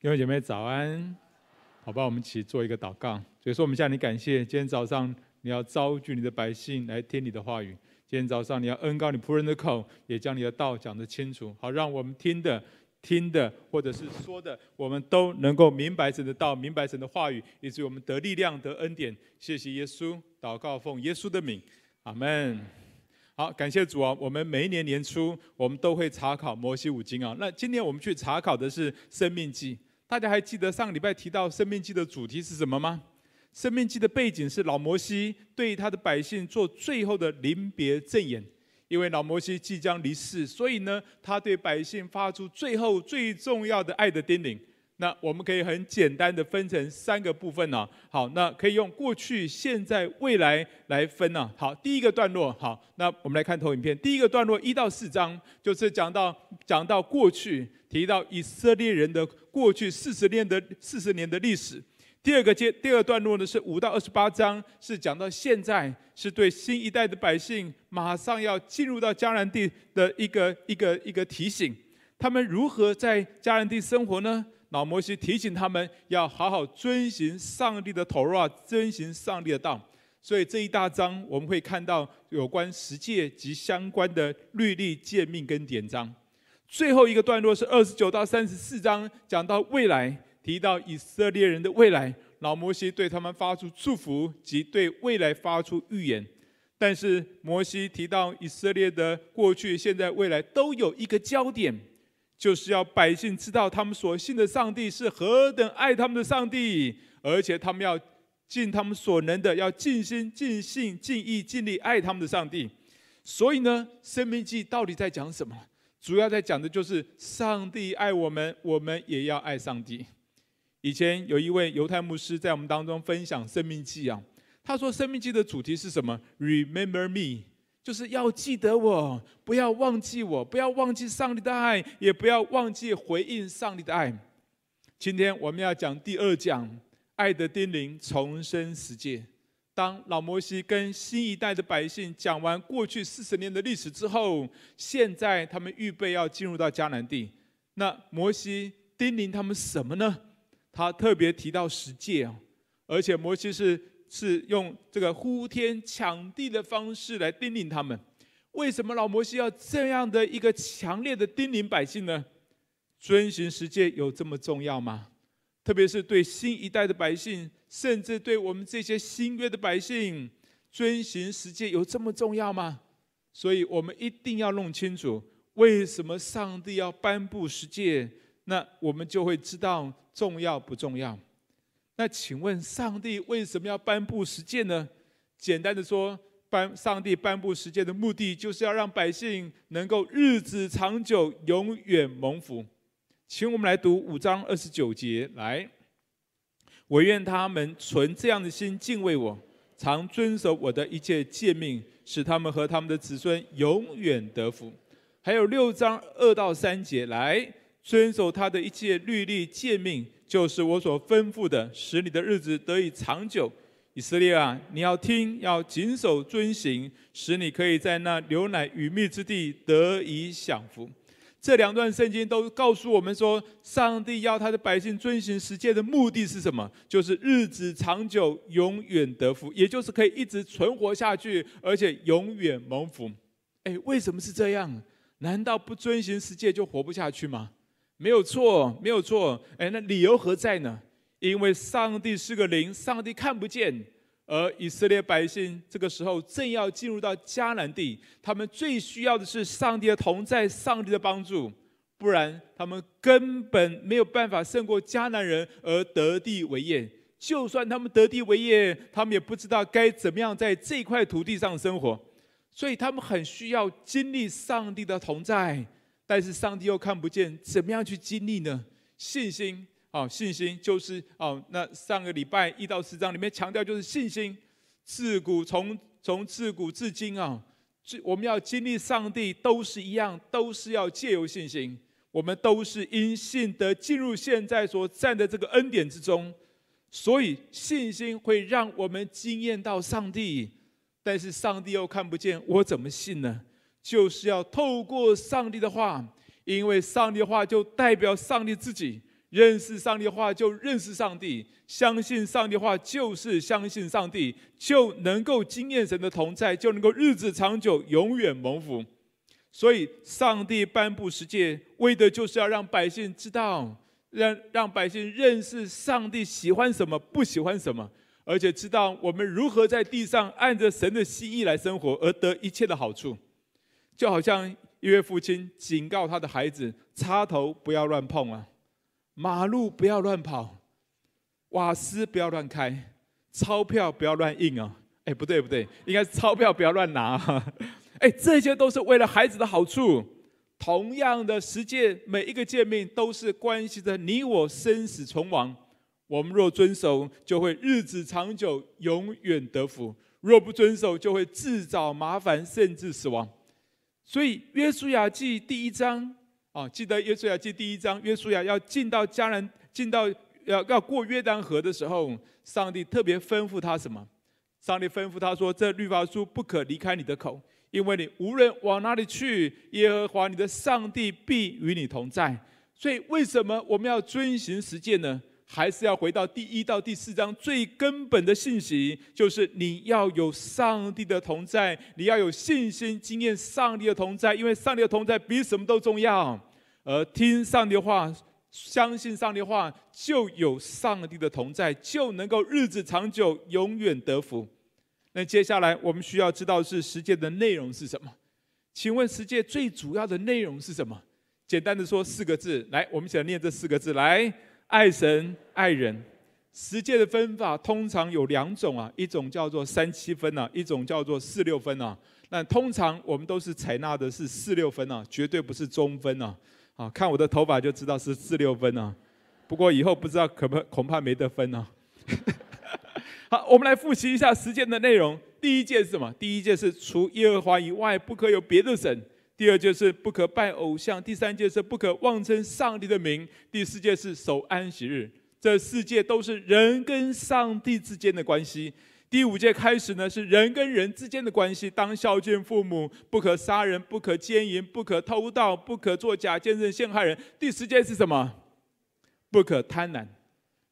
各位姐妹早安，好吧，我们一起做一个祷告。所以说，我们向你感谢，今天早上你要召聚你的百姓来听你的话语。今天早上你要恩膏你仆人的口，也将你的道讲得清楚，好让我们听的、听的或者是说的，我们都能够明白神的道，明白神的话语，以至于我们得力量、得恩典。谢谢耶稣，祷告奉耶稣的名，阿门。好，感谢主啊！我们每一年年初，我们都会查考摩西五经啊。那今年我们去查考的是生命记。大家还记得上礼拜提到《生命记》的主题是什么吗？《生命记》的背景是老摩西对他的百姓做最后的临别赠言，因为老摩西即将离世，所以呢，他对百姓发出最后最重要的爱的叮咛。那我们可以很简单的分成三个部分呢。好，那可以用过去、现在、未来来分呢。好，第一个段落，好，那我们来看投影片。第一个段落一到四章就是讲到讲到过去。提到以色列人的过去四十年的四十年的历史。第二个阶第二段落呢是五到二十八章，是讲到现在是对新一代的百姓马上要进入到迦南地的一个一个一个提醒。他们如何在迦南地生活呢？老摩西提醒他们要好好遵循上帝的头让，遵循上帝的道。所以这一大章我们会看到有关十诫及相关的律例诫命跟典章。最后一个段落是二十九到三十四章，讲到未来，提到以色列人的未来。老摩西对他们发出祝福及对未来发出预言。但是摩西提到以色列的过去、现在、未来都有一个焦点，就是要百姓知道他们所信的上帝是何等爱他们的上帝，而且他们要尽他们所能的，要尽心、尽性、尽意、尽力爱他们的上帝。所以呢，《生命记》到底在讲什么？主要在讲的就是上帝爱我们，我们也要爱上帝。以前有一位犹太牧师在我们当中分享《生命记》啊，他说《生命记》的主题是什么？Remember me，就是要记得我，不要忘记我，不要忘记上帝的爱，也不要忘记回应上帝的爱。今天我们要讲第二讲，爱的叮咛，重生十诫。当老摩西跟新一代的百姓讲完过去四十年的历史之后，现在他们预备要进入到迦南地。那摩西叮咛他们什么呢？他特别提到十诫啊，而且摩西是是用这个呼天抢地的方式来叮咛他们。为什么老摩西要这样的一个强烈的叮咛百姓呢？遵循十诫有这么重要吗？特别是对新一代的百姓。甚至对我们这些新约的百姓，遵循十诫有这么重要吗？所以我们一定要弄清楚，为什么上帝要颁布十诫，那我们就会知道重要不重要。那请问，上帝为什么要颁布十诫呢？简单的说，颁上帝颁布十诫的目的，就是要让百姓能够日子长久，永远蒙福。请我们来读五章二十九节，来。我愿他们存这样的心敬畏我，常遵守我的一切诫命，使他们和他们的子孙永远得福。还有六章二到三节，来遵守他的一切律例诫命，就是我所吩咐的，使你的日子得以长久。以色列啊，你要听，要谨守遵行，使你可以在那牛奶与蜜之地得以享福。这两段圣经都告诉我们说，上帝要他的百姓遵行十诫的目的是什么？就是日子长久，永远得福，也就是可以一直存活下去，而且永远蒙福。哎，为什么是这样？难道不遵行十诫就活不下去吗？没有错，没有错。哎，那理由何在呢？因为上帝是个灵，上帝看不见。而以色列百姓这个时候正要进入到迦南地，他们最需要的是上帝的同在、上帝的帮助，不然他们根本没有办法胜过迦南人而得地为业。就算他们得地为业，他们也不知道该怎么样在这块土地上生活，所以他们很需要经历上帝的同在，但是上帝又看不见，怎么样去经历呢？信心。好，信心就是哦。那上个礼拜一到四章里面强调就是信心。自古从从自古至今啊，我们要经历上帝都是一样，都是要借由信心。我们都是因信得进入现在所站的这个恩典之中，所以信心会让我们经验到上帝。但是上帝又看不见，我怎么信呢？就是要透过上帝的话，因为上帝的话就代表上帝自己。认识上帝的话就认识上帝，相信上帝的话就是相信上帝，就能够经验神的同在，就能够日子长久，永远蒙福。所以，上帝颁布十诫，为的就是要让百姓知道，让让百姓认识上帝喜欢什么，不喜欢什么，而且知道我们如何在地上按着神的心意来生活，而得一切的好处。就好像一位父亲警告他的孩子：插头不要乱碰啊。马路不要乱跑，瓦斯不要乱开，钞票不要乱印啊！哎，不对不对，应该是钞票不要乱拿。哎，这些都是为了孩子的好处。同样的十诫，每一个诫命都是关系着你我生死存亡。我们若遵守，就会日子长久，永远得福；若不遵守，就会自找麻烦，甚至死亡。所以，《约书亚记》第一章。啊，记得约书亚记第一章，约书亚要进到迦南，进到要要过约旦河的时候，上帝特别吩咐他什么？上帝吩咐他说：“这律法书不可离开你的口，因为你无论往哪里去，耶和华你的上帝必与你同在。”所以，为什么我们要遵循实践呢？还是要回到第一到第四章最根本的信息，就是你要有上帝的同在，你要有信心经验上帝的同在，因为上帝的同在比什么都重要。而听上帝的话，相信上帝的话，就有上帝的同在，就能够日子长久，永远得福。那接下来我们需要知道是十诫的内容是什么？请问十诫最主要的内容是什么？简单的说四个字，来，我们一起来念这四个字，来，爱神爱人。十诫的分法通常有两种啊，一种叫做三七分啊，一种叫做四六分啊。那通常我们都是采纳的是四六分啊，绝对不是中分啊。啊，看我的头发就知道是四六分啊，不过以后不知道可不恐怕没得分啊。好，我们来复习一下十诫的内容。第一诫是什么？第一诫是除耶和华以外不可有别的神。第二就是不可拜偶像。第三诫是不可妄称上帝的名。第四诫是守安息日。这四界都是人跟上帝之间的关系。第五诫开始呢，是人跟人之间的关系，当孝敬父母，不可杀人，不可奸淫，不可偷盗，不可作假见证陷害人。第十诫是什么？不可贪婪。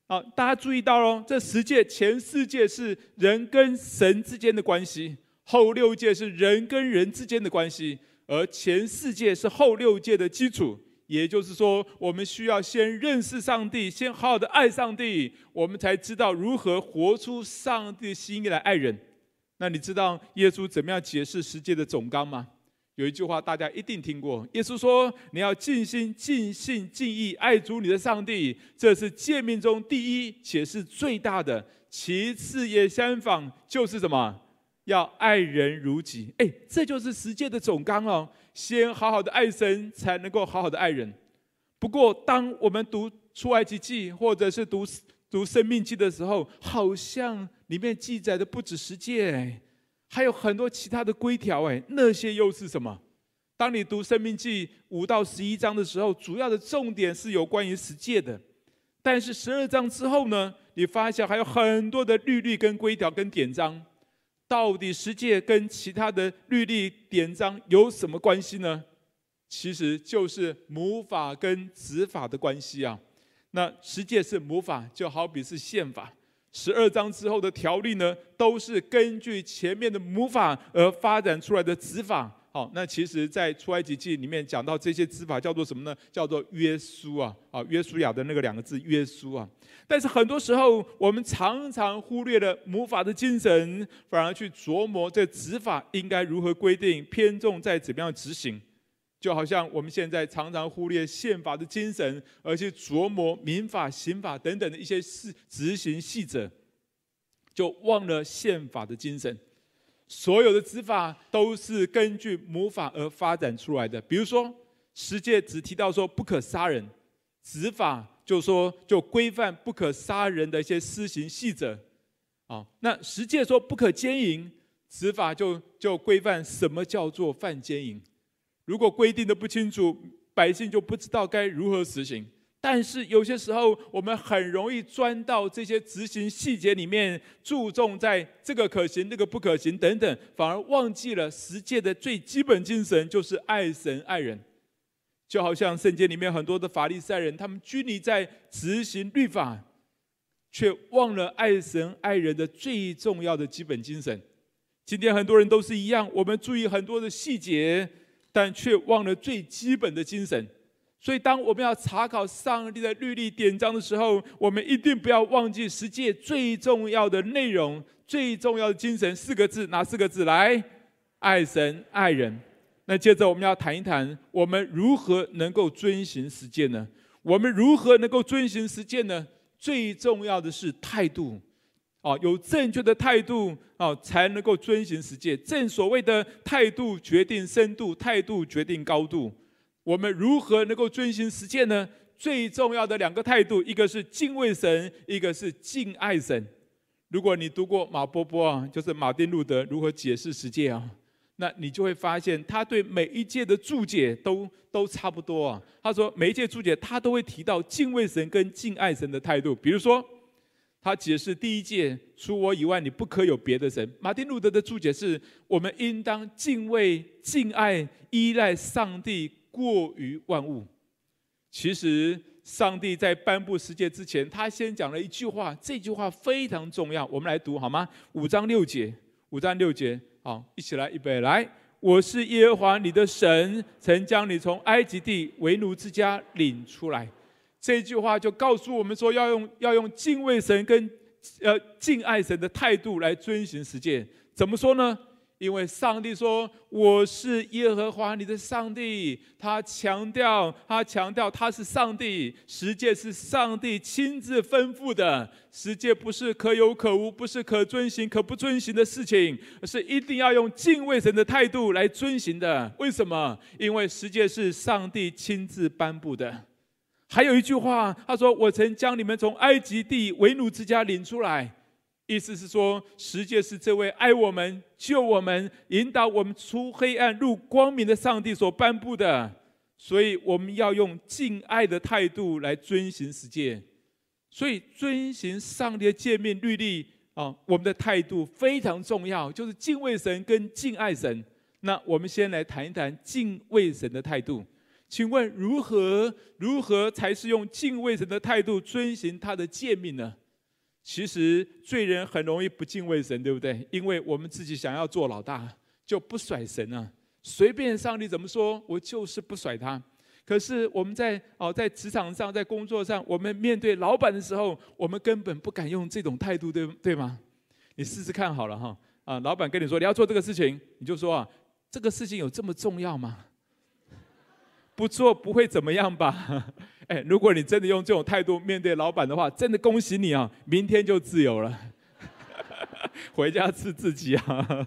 好，大家注意到喽，这十诫前四诫是人跟神之间的关系，后六诫是人跟人之间的关系，而前四诫是后六诫的基础。也就是说，我们需要先认识上帝，先好好的爱上帝，我们才知道如何活出上帝心意来爱人。那你知道耶稣怎么样解释十诫的总纲吗？有一句话大家一定听过，耶稣说：“你要尽心、尽性、尽意爱主你的上帝，这是诫命中第一，且是最大的。其次也相仿，就是什么？要爱人如己。”哎，这就是十诫的总纲哦。先好好的爱神，才能够好好的爱人。不过，当我们读出埃及记，或者是读读生命记的时候，好像里面记载的不止十诫，还有很多其他的规条。哎，那些又是什么？当你读生命记五到十一章的时候，主要的重点是有关于十诫的。但是十二章之后呢，你发现还有很多的律例跟规条跟典章。到底十诫跟其他的律例典章有什么关系呢？其实就是母法跟子法的关系啊。那十诫是母法，就好比是宪法；十二章之后的条例呢，都是根据前面的母法而发展出来的子法。好，那其实，在出埃及记里面讲到这些子法叫做什么呢？叫做约书啊，啊，约书亚的那个两个字约书啊。但是很多时候，我们常常忽略了母法的精神，反而去琢磨这执法应该如何规定，偏重在怎么样执行。就好像我们现在常常忽略宪法的精神，而去琢磨民法、刑法等等的一些事执行细则，就忘了宪法的精神。所有的执法都是根据母法而发展出来的。比如说，十诫只提到说不可杀人，执法就说就规范不可杀人的一些施行细则。啊，那十诫说不可奸淫，执法就就规范什么叫做犯奸淫。如果规定的不清楚，百姓就不知道该如何实行。但是有些时候，我们很容易钻到这些执行细节里面，注重在这个可行、那个不可行等等，反而忘记了实践的最基本精神，就是爱神爱人。就好像圣经里面很多的法利赛人，他们拘泥在执行律法，却忘了爱神爱人的最重要的基本精神。今天很多人都是一样，我们注意很多的细节，但却忘了最基本的精神。所以，当我们要查考上帝的律例典章的时候，我们一定不要忘记十诫最重要的内容、最重要的精神四个字，哪四个字？来，爱神爱人。那接着我们要谈一谈，我们如何能够遵行十诫呢？我们如何能够遵行十诫呢？最重要的是态度，啊，有正确的态度啊，才能够遵行十诫。正所谓的态度决定深度，态度决定高度。我们如何能够遵循十诫呢？最重要的两个态度，一个是敬畏神，一个是敬爱神。如果你读过马波波啊，就是马丁路德如何解释十诫啊，那你就会发现他对每一诫的注解都都差不多啊。他说每一诫注解他都会提到敬畏神跟敬爱神的态度。比如说，他解释第一诫，除我以外你不可有别的神。马丁路德的注解是我们应当敬畏、敬爱、依赖上帝。过于万物，其实上帝在颁布十诫之前，他先讲了一句话，这句话非常重要，我们来读好吗？五章六节，五章六节，好，一起来，预备来。我是耶和华你的神，曾将你从埃及地为奴之家领出来。这句话就告诉我们说，要用要用敬畏神跟呃敬爱神的态度来遵循十诫。怎么说呢？因为上帝说：“我是耶和华你的上帝。”他强调，他强调他是上帝。十诫是上帝亲自吩咐的，十诫不是可有可无，不是可遵行可不遵行的事情，而是一定要用敬畏神的态度来遵行的。为什么？因为十诫是上帝亲自颁布的。还有一句话，他说：“我曾将你们从埃及地为奴之家领出来。”意思是说，十诫是这位爱我们、救我们、引导我们出黑暗入光明的上帝所颁布的，所以我们要用敬爱的态度来遵行十诫。所以遵行上帝的诫命律例啊，我们的态度非常重要，就是敬畏神跟敬爱神。那我们先来谈一谈敬畏神的态度。请问如何如何才是用敬畏神的态度遵行他的诫命呢？其实罪人很容易不敬畏神，对不对？因为我们自己想要做老大，就不甩神啊，随便上帝怎么说，我就是不甩他。可是我们在哦，在职场上，在工作上，我们面对老板的时候，我们根本不敢用这种态度，对对吗？你试试看好了哈啊，老板跟你说你要做这个事情，你就说啊，这个事情有这么重要吗？不做不会怎么样吧？哎，如果你真的用这种态度面对老板的话，真的恭喜你啊，明天就自由了，回家吃自己啊！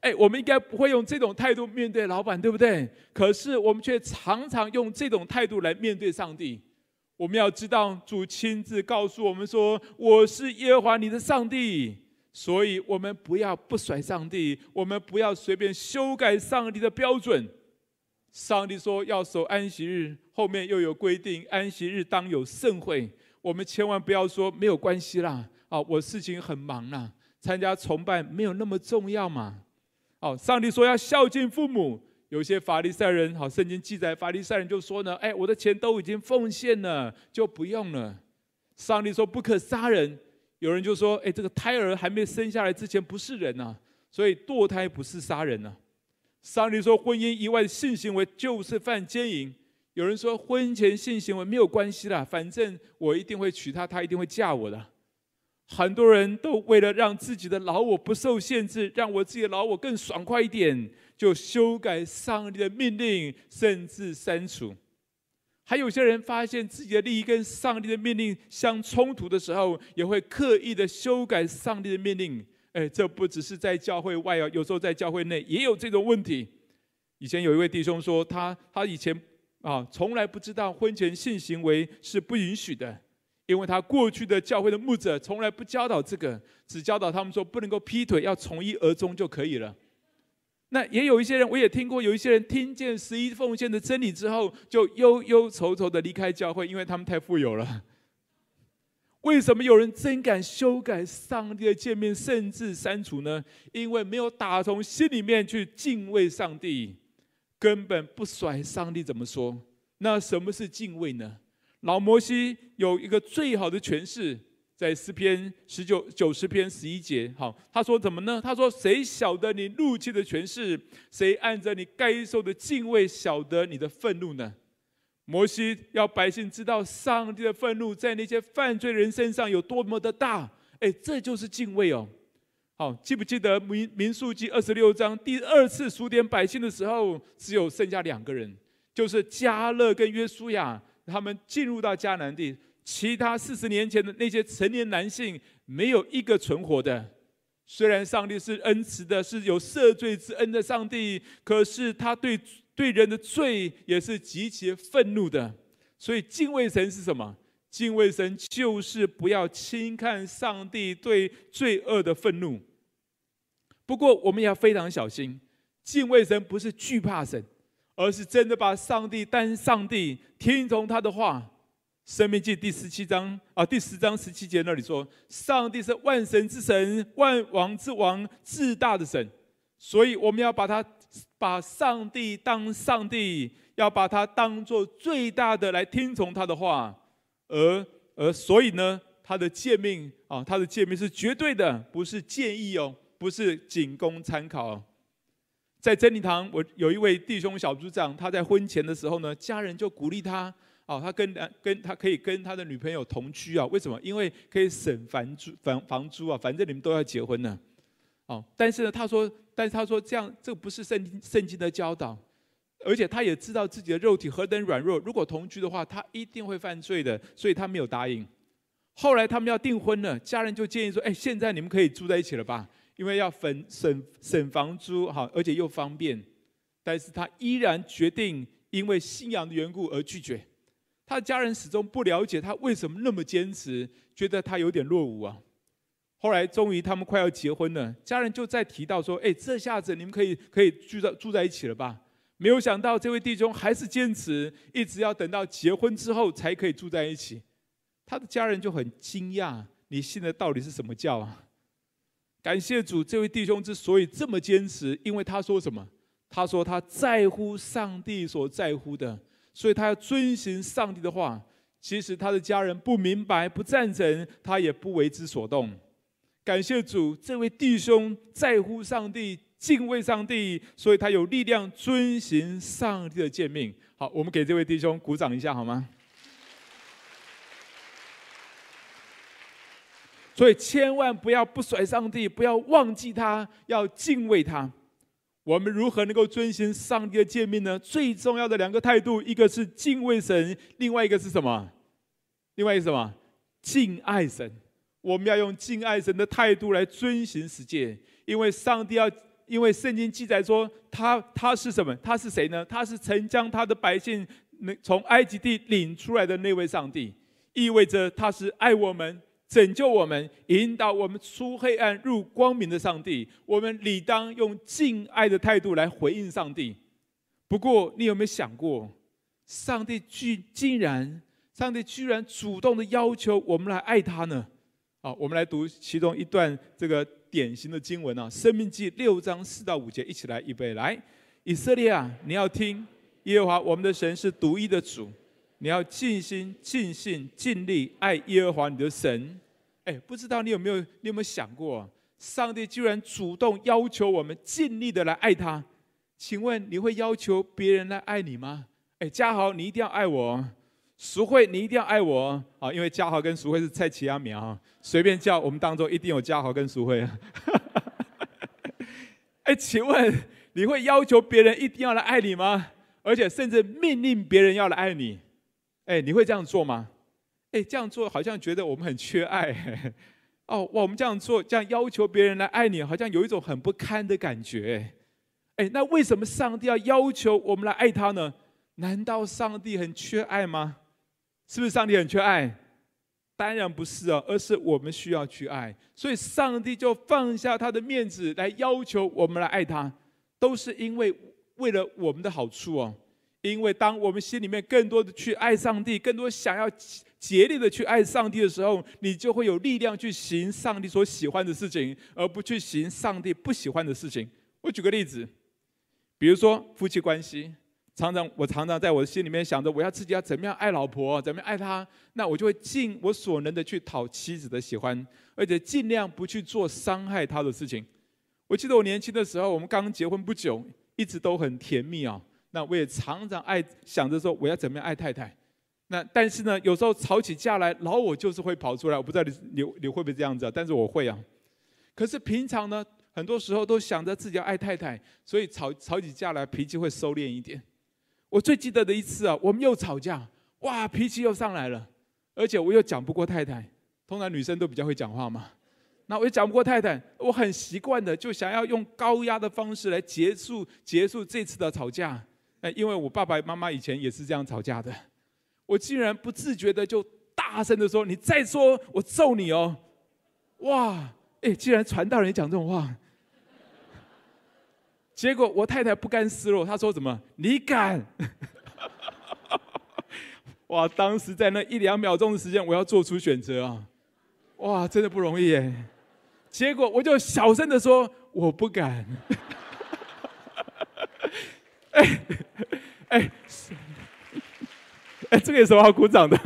哎，我们应该不会用这种态度面对老板，对不对？可是我们却常常用这种态度来面对上帝。我们要知道，主亲自告诉我们说：“我是耶和华你的上帝。”所以，我们不要不甩上帝，我们不要随便修改上帝的标准。上帝说要守安息日，后面又有规定，安息日当有盛会。我们千万不要说没有关系啦，啊，我事情很忙啦，参加崇拜没有那么重要嘛。哦，上帝说要孝敬父母，有些法利赛人，好，圣经记载法利赛人就说呢，哎，我的钱都已经奉献了，就不用了。上帝说不可杀人，有人就说，哎，这个胎儿还没生下来之前不是人呐，所以堕胎不是杀人呐。上帝说，婚姻以外的性行为就是犯奸淫。有人说，婚前性行为没有关系啦，反正我一定会娶她，她一定会嫁我的。很多人都为了让自己的老我不受限制，让我自己的老我更爽快一点，就修改上帝的命令，甚至删除。还有些人发现自己的利益跟上帝的命令相冲突的时候，也会刻意的修改上帝的命令。哎，这不只是在教会外哦，有时候在教会内也有这种问题。以前有一位弟兄说，他他以前啊从来不知道婚前性行为是不允许的，因为他过去的教会的牧者从来不教导这个，只教导他们说不能够劈腿，要从一而终就可以了。那也有一些人，我也听过，有一些人听见十一奉献的真理之后，就忧忧愁愁的离开教会，因为他们太富有了。为什么有人真敢修改上帝的诫命，甚至删除呢？因为没有打从心里面去敬畏上帝，根本不甩上帝怎么说。那什么是敬畏呢？老摩西有一个最好的诠释，在诗篇十九九十篇十一节。好，他说怎么呢？他说：“谁晓得你怒气的权势？谁按着你该受的敬畏晓得你的愤怒呢？”摩西要百姓知道上帝的愤怒在那些犯罪人身上有多么的大。哎，这就是敬畏哦。好，记不记得民民数记二十六章第二次数点百姓的时候，只有剩下两个人。就是迦勒跟约书亚，他们进入到迦南地，其他四十年前的那些成年男性，没有一个存活的。虽然上帝是恩慈的，是有赦罪之恩的上帝，可是他对对人的罪也是极其愤怒的。所以敬畏神是什么？敬畏神就是不要轻看上帝对罪恶的愤怒。不过我们也要非常小心，敬畏神不是惧怕神。而是真的把上帝当上帝，听从他的话。生命记第十七章啊，第十章十七节那里说，上帝是万神之神，万王之王，至大的神。所以我们要把他把上帝当上帝，要把他当做最大的来听从他的话。而而所以呢，他的诫命啊，他的诫命是绝对的，不是建议哦，不是仅供参考。在真理堂，我有一位弟兄小组长，他在婚前的时候呢，家人就鼓励他，哦，他跟跟他可以跟他的女朋友同居啊？为什么？因为可以省房租房房租啊，反正你们都要结婚呢，哦。但是呢，他说，但是他说这样这不是圣经圣经的教导，而且他也知道自己的肉体何等软弱，如果同居的话，他一定会犯罪的，所以他没有答应。后来他们要订婚了，家人就建议说，哎，现在你们可以住在一起了吧？因为要省省省房租，好，而且又方便，但是他依然决定因为信仰的缘故而拒绝。他的家人始终不了解他为什么那么坚持，觉得他有点落伍啊。后来终于他们快要结婚了，家人就再提到说：“哎，这下子你们可以可以住在住在一起了吧？”没有想到这位弟兄还是坚持，一直要等到结婚之后才可以住在一起。他的家人就很惊讶：“你信的到底是什么教啊？”感谢主，这位弟兄之所以这么坚持，因为他说什么？他说他在乎上帝所在乎的，所以他要遵循上帝的话。其实他的家人不明白、不赞成，他也不为之所动。感谢主，这位弟兄在乎上帝、敬畏上帝，所以他有力量遵行上帝的诫命。好，我们给这位弟兄鼓掌一下，好吗？所以千万不要不甩上帝，不要忘记他，要敬畏他。我们如何能够遵行上帝的诫命呢？最重要的两个态度，一个是敬畏神，另外一个是什么？另外一个是什么？敬爱神。我们要用敬爱神的态度来遵行实践，因为上帝要，因为圣经记载说他他是什么？他是谁呢？他是曾将他的百姓那从埃及地领出来的那位上帝，意味着他是爱我们。拯救我们，引导我们出黑暗入光明的上帝，我们理当用敬爱的态度来回应上帝。不过，你有没有想过，上帝居竟然，上帝居然主动的要求我们来爱他呢？好，我们来读其中一段这个典型的经文啊，《生命记》六章四到五节，一起来预备来。以色列啊，你要听，耶和华我们的神是独一的主。你要尽心、尽性、尽力爱耶和华你的神。哎，不知道你有没有，你有没有想过，上帝居然主动要求我们尽力的来爱他？请问你会要求别人来爱你吗？哎，嘉豪，你一定要爱我；淑慧，你一定要爱我啊！因为嘉豪跟淑慧是菜奇阿苗啊，随便叫，我们当中一定有嘉豪跟淑慧。哎，请问你会要求别人一定要来爱你吗？而且甚至命令别人要来爱你？哎，你会这样做吗？哎，这样做好像觉得我们很缺爱。哦，哇，我们这样做，这样要求别人来爱你，好像有一种很不堪的感觉。哎，那为什么上帝要要求我们来爱他呢？难道上帝很缺爱吗？是不是上帝很缺爱？当然不是哦，而是我们需要去爱。所以上帝就放下他的面子来要求我们来爱他，都是因为为了我们的好处哦。因为当我们心里面更多的去爱上帝，更多想要竭力的去爱上帝的时候，你就会有力量去行上帝所喜欢的事情，而不去行上帝不喜欢的事情。我举个例子，比如说夫妻关系，常常我常常在我的心里面想着，我要自己要怎么样爱老婆，怎么样爱她，那我就会尽我所能的去讨妻子的喜欢，而且尽量不去做伤害她的事情。我记得我年轻的时候，我们刚结婚不久，一直都很甜蜜啊。那我也常常爱想着说，我要怎么样爱太太。那但是呢，有时候吵起架来，老我就是会跑出来。我不知道你你你会不会这样子啊？但是我会啊。可是平常呢，很多时候都想着自己要爱太太，所以吵吵起架来脾气会收敛一点。我最记得的一次啊，我们又吵架，哇，脾气又上来了，而且我又讲不过太太。通常女生都比较会讲话嘛，那我又讲不过太太，我很习惯的就想要用高压的方式来结束结束这次的吵架。哎，因为我爸爸妈妈以前也是这样吵架的，我竟然不自觉的就大声的说：“你再说，我揍你哦！”哇，哎，竟然传道人讲这种话，结果我太太不甘示弱，她说：“什么？你敢？” 哇，当时在那一两秒钟的时间，我要做出选择啊！哇，真的不容易耶。结果我就小声的说：“我不敢。”哎。哎，哎，这个有什么好鼓掌的？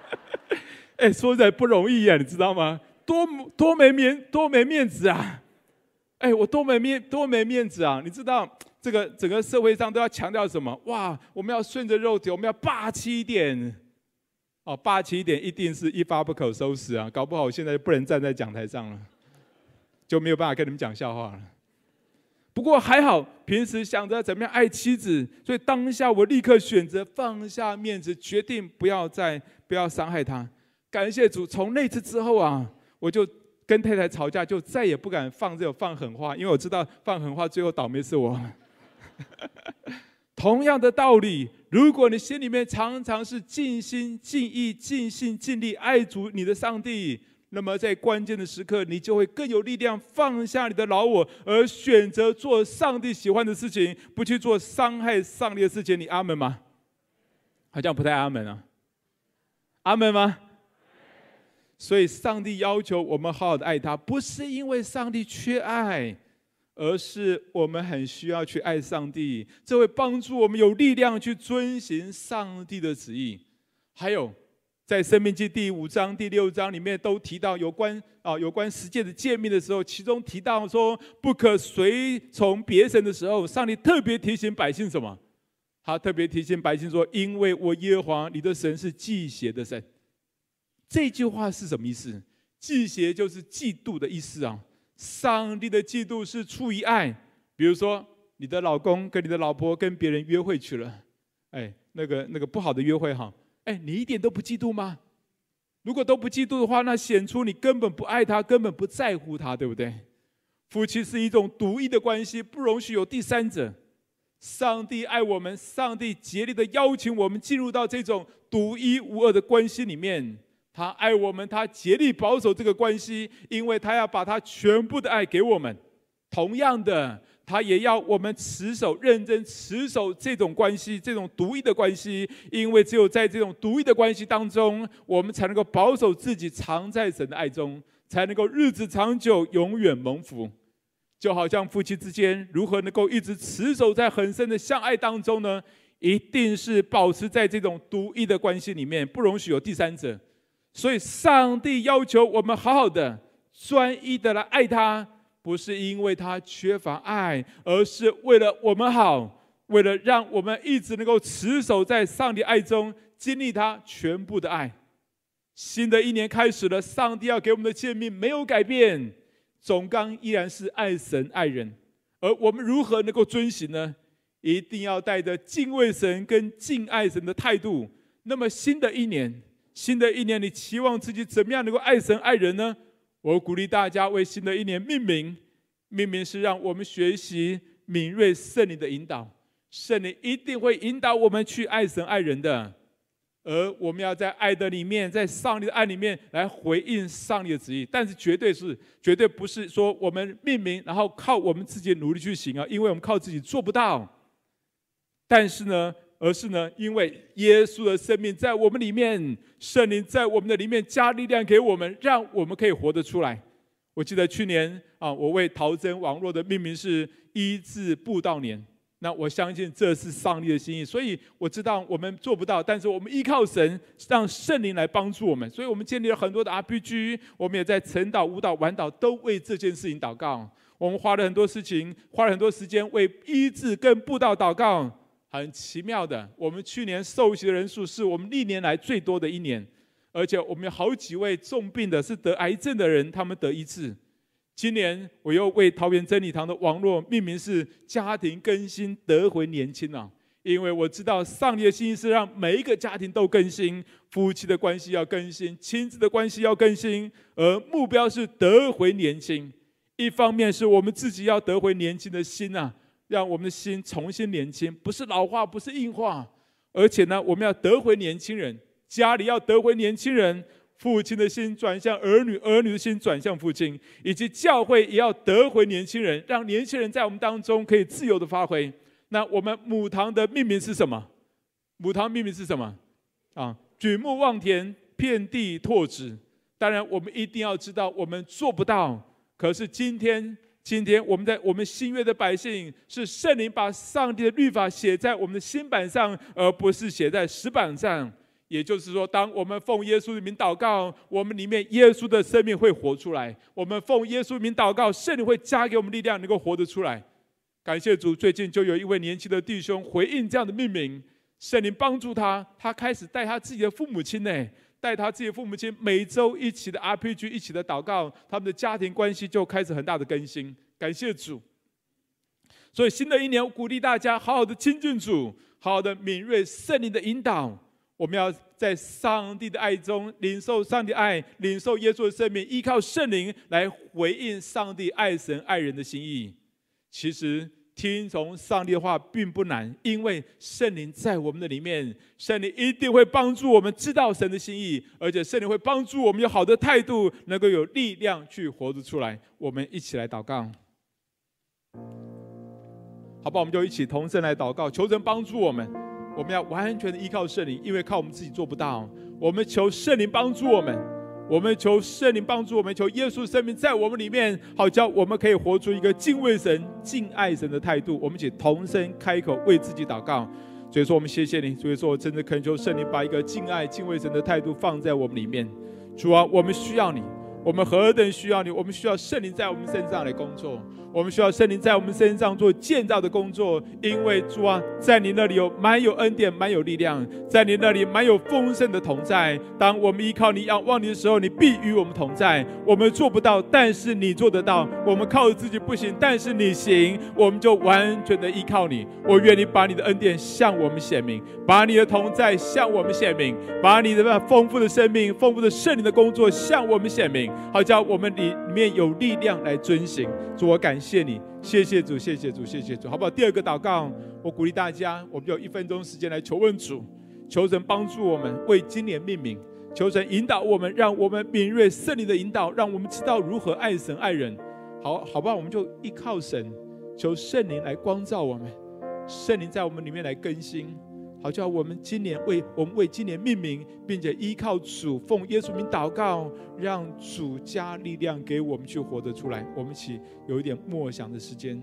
哎，说起来不容易呀，你知道吗？多多没面，多没面子啊！哎，我多没面，多没面子啊！你知道这个整个社会上都要强调什么？哇，我们要顺着肉体，我们要霸气一点。哦，霸气一点，一定是一发不可收拾啊！搞不好我现在就不能站在讲台上了，就没有办法跟你们讲笑话了。不过还好，平时想着怎么样爱妻子，所以当下我立刻选择放下面子，决定不要再不要伤害她。感谢主，从那次之后啊，我就跟太太吵架，就再也不敢放这种放狠话，因为我知道放狠话最后倒霉是我。同样的道理，如果你心里面常常是尽心尽意尽心尽力爱主你的上帝。那么在关键的时刻，你就会更有力量放下你的老我，而选择做上帝喜欢的事情，不去做伤害上帝的事情。你阿门吗？好像不太阿门啊。阿门吗？所以上帝要求我们好好的爱他，不是因为上帝缺爱，而是我们很需要去爱上帝，这会帮助我们有力量去遵行上帝的旨意。还有。在《申命记》第五章、第六章里面都提到有关啊有关十诫的诫命的时候，其中提到说不可随从别神的时候，上帝特别提醒百姓什么？他特别提醒百姓说：“因为我耶和华你的神是忌邪的神。”这句话是什么意思？嫉邪就是嫉妒的意思啊！上帝的嫉妒是出于爱，比如说你的老公跟你的老婆跟别人约会去了，哎，那个那个不好的约会哈。哎，你一点都不嫉妒吗？如果都不嫉妒的话，那显出你根本不爱他，根本不在乎他，对不对？夫妻是一种独一的关系，不容许有第三者。上帝爱我们，上帝竭力的邀请我们进入到这种独一无二的关系里面。他爱我们，他竭力保守这个关系，因为他要把他全部的爱给我们。同样的。他也要我们持守、认真持守这种关系，这种独一的关系，因为只有在这种独一的关系当中，我们才能够保守自己，藏在神的爱中，才能够日子长久，永远蒙福。就好像夫妻之间如何能够一直持守在很深的相爱当中呢？一定是保持在这种独一的关系里面，不容许有第三者。所以，上帝要求我们好好的、专一的来爱他。不是因为他缺乏爱，而是为了我们好，为了让我们一直能够持守在上帝爱中，经历他全部的爱。新的一年开始了，上帝要给我们的诫命没有改变，总纲依然是爱神爱人。而我们如何能够遵行呢？一定要带着敬畏神跟敬爱神的态度。那么新的一年，新的一年，你期望自己怎么样能够爱神爱人呢？我鼓励大家为新的一年命名，命名是让我们学习敏锐圣灵的引导，圣灵一定会引导我们去爱神爱人的，而我们要在爱的里面，在上帝的爱里面来回应上帝的旨意，但是绝对是绝对不是说我们命名然后靠我们自己努力去行啊，因为我们靠自己做不到，但是呢。而是呢，因为耶稣的生命在我们里面，圣灵在我们的里面加力量给我们，让我们可以活得出来。我记得去年啊，我为陶真网络的命名是医治布道年，那我相信这是上帝的心意，所以我知道我们做不到，但是我们依靠神，让圣灵来帮助我们。所以我们建立了很多的 RPG，我们也在晨祷、舞蹈、晚祷都为这件事情祷告。我们花了很多事情，花了很多时间为医治跟布道祷告。很奇妙的，我们去年受洗的人数是我们历年来最多的一年，而且我们有好几位重病的，是得癌症的人，他们得医治。今年我又为桃园真理堂的网络命名是“家庭更新得回年轻”啊，因为我知道上帝的心是让每一个家庭都更新，夫妻的关系要更新，亲子的关系要更新，而目标是得回年轻。一方面是我们自己要得回年轻的心啊，让我们的心重新年轻，不是老化，不是硬化，而且呢，我们要得回年轻人，家里要得回年轻人。父亲的心转向儿女，儿女的心转向父亲，以及教会也要得回年轻人，让年轻人在我们当中可以自由的发挥。那我们母堂的命名是什么？母堂命名是什么？啊，举目望田，遍地拓殖。当然，我们一定要知道，我们做不到。可是今天，今天我们在我们新约的百姓，是圣灵把上帝的律法写在我们的心板上，而不是写在石板上。也就是说，当我们奉耶稣的名祷告，我们里面耶稣的生命会活出来。我们奉耶稣名祷告，圣灵会加给我们力量，能够活得出来。感谢主，最近就有一位年轻的弟兄回应这样的命名，圣灵帮助他，他开始带他自己的父母亲呢，带他自己父母亲每周一起的 RPG，一起的祷告，他们的家庭关系就开始很大的更新。感谢主。所以新的一年，我鼓励大家好好的亲近主，好好的敏锐圣灵的引导。我们要在上帝的爱中领受上帝爱，领受耶稣的生命，依靠圣灵来回应上帝爱神爱人的心意。其实听从上帝的话并不难，因为圣灵在我们的里面，圣灵一定会帮助我们知道神的心意，而且圣灵会帮助我们有好的态度，能够有力量去活着出来。我们一起来祷告，好吧？我们就一起同声来祷告，求神帮助我们。我们要完全的依靠圣灵，因为靠我们自己做不到。我们求圣灵帮助我们，我们求圣灵帮助我们，求耶稣生命在我们里面，好叫我们可以活出一个敬畏神、敬爱神的态度。我们一起同声开口为自己祷告。所以说，我们谢谢你。所以说，我真的恳求圣灵把一个敬爱、敬畏神的态度放在我们里面。主啊，我们需要你，我们何等需要你！我们需要圣灵在我们身上来工作。我们需要圣灵在我们身上做建造的工作，因为主啊，在你那里有满有恩典，满有力量，在你那里满有丰盛的同在。当我们依靠你、仰望你的时候，你必与我们同在。我们做不到，但是你做得到；我们靠自己不行，但是你行。我们就完全的依靠你。我愿你把你的恩典向我们显明，把你的同在向我们显明，把你的丰富的生命、丰富的圣灵的工作向我们显明，好叫我们里里面有力量来遵行。主，我感。谢你，谢谢主，谢谢主，谢谢主，好不好？第二个祷告，我鼓励大家，我们有一分钟时间来求问主，求神帮助我们为今年命名，求神引导我们，让我们敏锐圣灵的引导，让我们知道如何爱神爱人。好，好不好？我们就依靠神，求圣灵来光照我们，圣灵在我们里面来更新。好叫我们今年为我们为今年命名，并且依靠主奉耶稣名祷告，让主加力量给我们去活得出来。我们一起有一点默想的时间。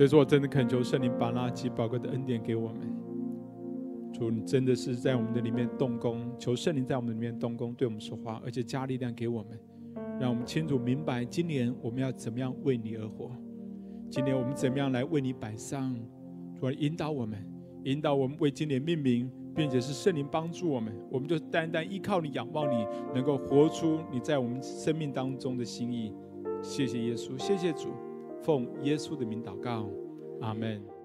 所以说我真的恳求圣灵把那极宝贵的恩典给我们。主，你真的是在我们的里面动工，求圣灵在我们的里面动工，对我们说话，而且加力量给我们，让我们清楚明白今年我们要怎么样为你而活，今年我们怎么样来为你摆上。主，引导我们，引导我们为今年命名，并且是圣灵帮助我们，我们就单单依靠你，仰望你，能够活出你在我们生命当中的心意。谢谢耶稣，谢谢主，奉耶稣的名祷告，阿门。